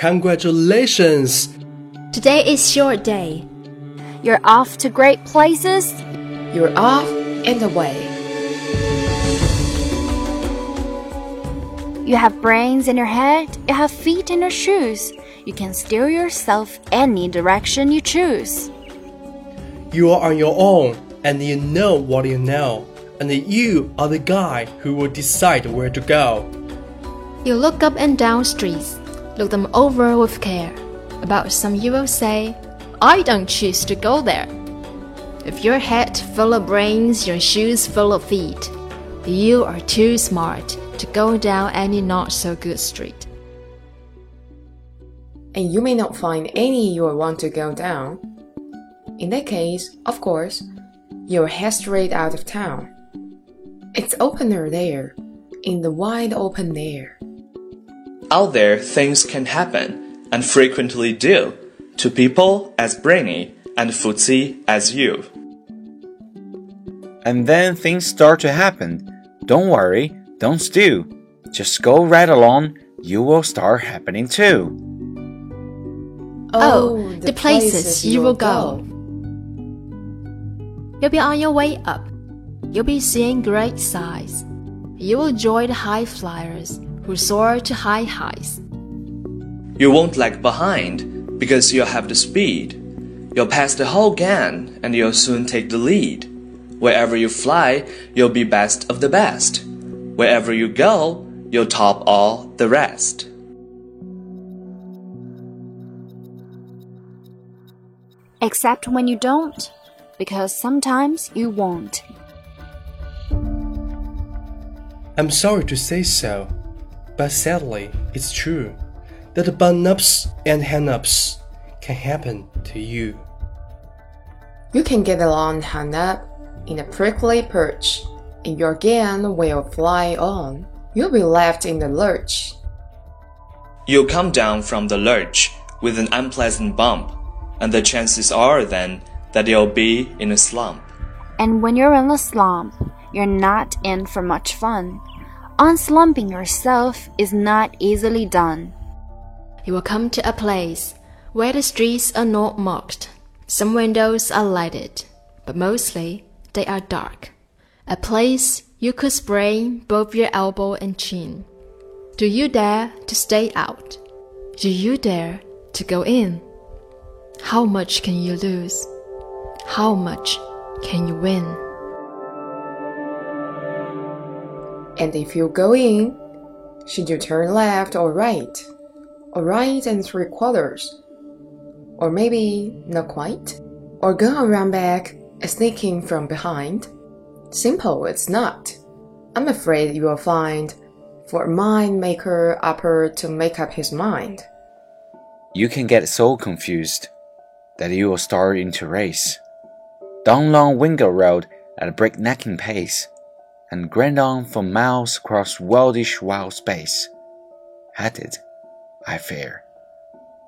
Congratulations! Today is your day. You're off to great places. You're off and away. You have brains in your head, you have feet in your shoes. You can steer yourself any direction you choose. You are on your own and you know what you know, and you are the guy who will decide where to go. You look up and down streets, look them over with care. About some you will say, I don't choose to go there. If your head full of brains, your shoes full of feet, you are too smart to go down any not so good street. And you may not find any you want to go down. In that case, of course, you'll head straight out of town. It's opener there, in the wide open air. Out there, things can happen, and frequently do, to people as brainy and footsy as you. And then things start to happen. Don't worry, don't stew. Just go right along, you will start happening too. Oh, oh the places you will go. You'll be on your way up. You'll be seeing great sights. You will join the high flyers who soar to high heights. You won't lag behind because you'll have the speed. You'll pass the whole gang and you'll soon take the lead. Wherever you fly, you'll be best of the best. Wherever you go, you'll top all the rest. Except when you don't, because sometimes you won't. I'm sorry to say so, but sadly, it's true that bun ups and hand ups can happen to you. You can get along hung up in a prickly perch, and your gang will fly on. You'll be left in the lurch. You'll come down from the lurch with an unpleasant bump, and the chances are then that you'll be in a slump. And when you're in a slump, you're not in for much fun. Unslumping yourself is not easily done. You will come to a place where the streets are not marked. Some windows are lighted, but mostly they are dark. A place you could sprain both your elbow and chin. Do you dare to stay out? Do you dare to go in? How much can you lose? How much can you win? And if you go in, should you turn left or right? Or right and three quarters? Or maybe not quite? Or go around back sneaking from behind? Simple, it's not. I'm afraid you will find for a mind maker upper to make up his mind. You can get so confused that you will start into race. Down long Wingo Road at a breaknecking pace, and grind on for miles across wildish wild space, headed, I fear,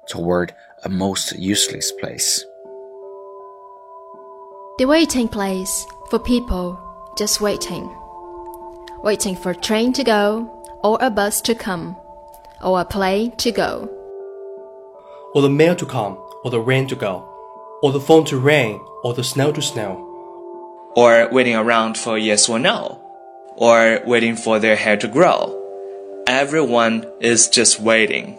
toward a most useless place. The waiting place for people just waiting. Waiting for a train to go, or a bus to come, or a plane to go. Or the mail to come, or the rain to go, or the phone to ring, or the snow to snow. Or waiting around for yes or no, or waiting for their hair to grow. Everyone is just waiting.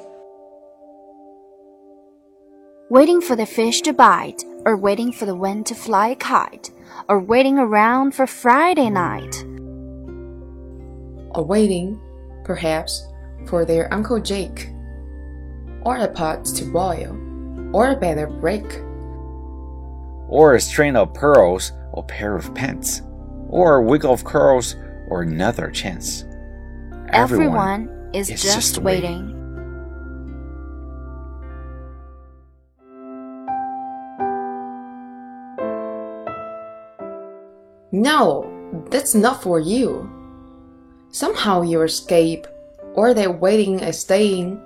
Waiting for the fish to bite, or waiting for the wind to fly a kite, or waiting around for Friday night. Or waiting, perhaps, for their Uncle Jake. Or a pot to boil. Or a better break. Or a string of pearls, or pair of pants, or a wig of curls, or another chance. Everyone, is, is just, just waiting. No, that's not for you. Somehow you escape, or they're waiting and staying.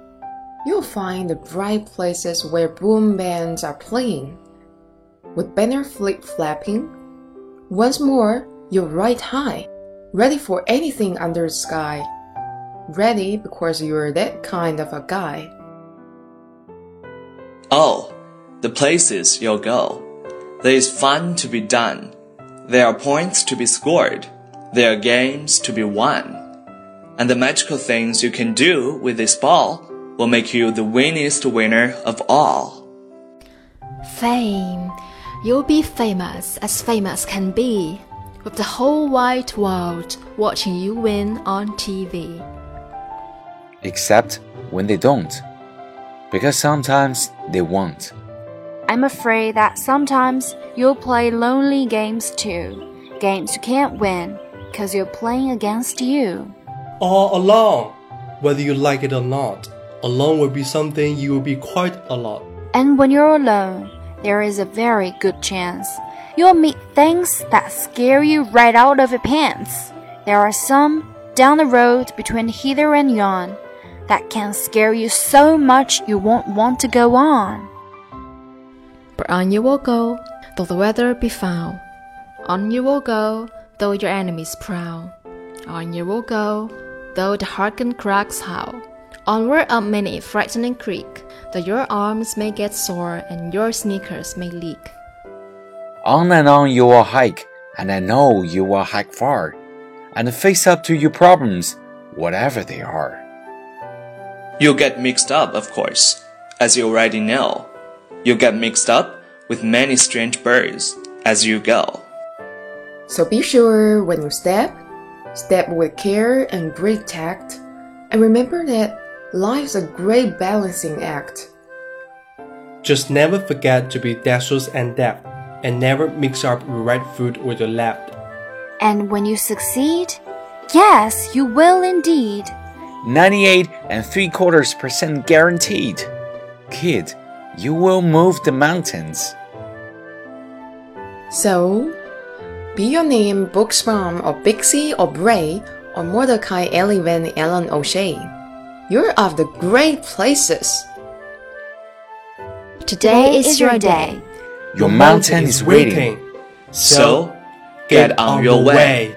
You'll find the bright places where boom bands are playing, with banner flip flapping. Once more, you're right high, ready for anything under the sky. Ready because you're that kind of a guy. Oh, the places you'll go. There is fun to be done. There are points to be scored. There are games to be won. And the magical things you can do with this ball will make you the winningest winner of all. Fame. You'll be famous as famous can be, with the whole wide world watching you win on TV. Except when they don't. Because sometimes they won't. I'm afraid that sometimes you'll play lonely games too. Games you can't win because you're playing against you. All alone, whether you like it or not. Alone will be something you will be quite a lot. And when you're alone, there is a very good chance you'll meet things that scare you right out of your pants. There are some down the road between hither and yon that can scare you so much you won't want to go on. But on you will go, though the weather be foul. On you will go, though your enemies prowl. On you will go, though the Hakken-Kraks howl. Onward up many frightening creek, though your arms may get sore and your sneakers may leak. On and on you will hike, and I know you will hike far, and face up to your problems, whatever they are. You'll get mixed up, of course, as you already know. You'll get mixed up with many strange birds as you go. So be sure when you step, step with care and great tact, and remember that life's a great balancing act. Just never forget to be dexterous and deft, and never mix up your right foot with your left. And when you succeed, yes, you will indeed. 98 and 3 quarters percent guaranteed. Kid, you will move the mountains. So, be your name Buxbaum or Bixby or Bray or Mordecai Ali Van Allen O'Shea. You're of the great places. Today is your day. Your mountain is waiting. So, get on your way.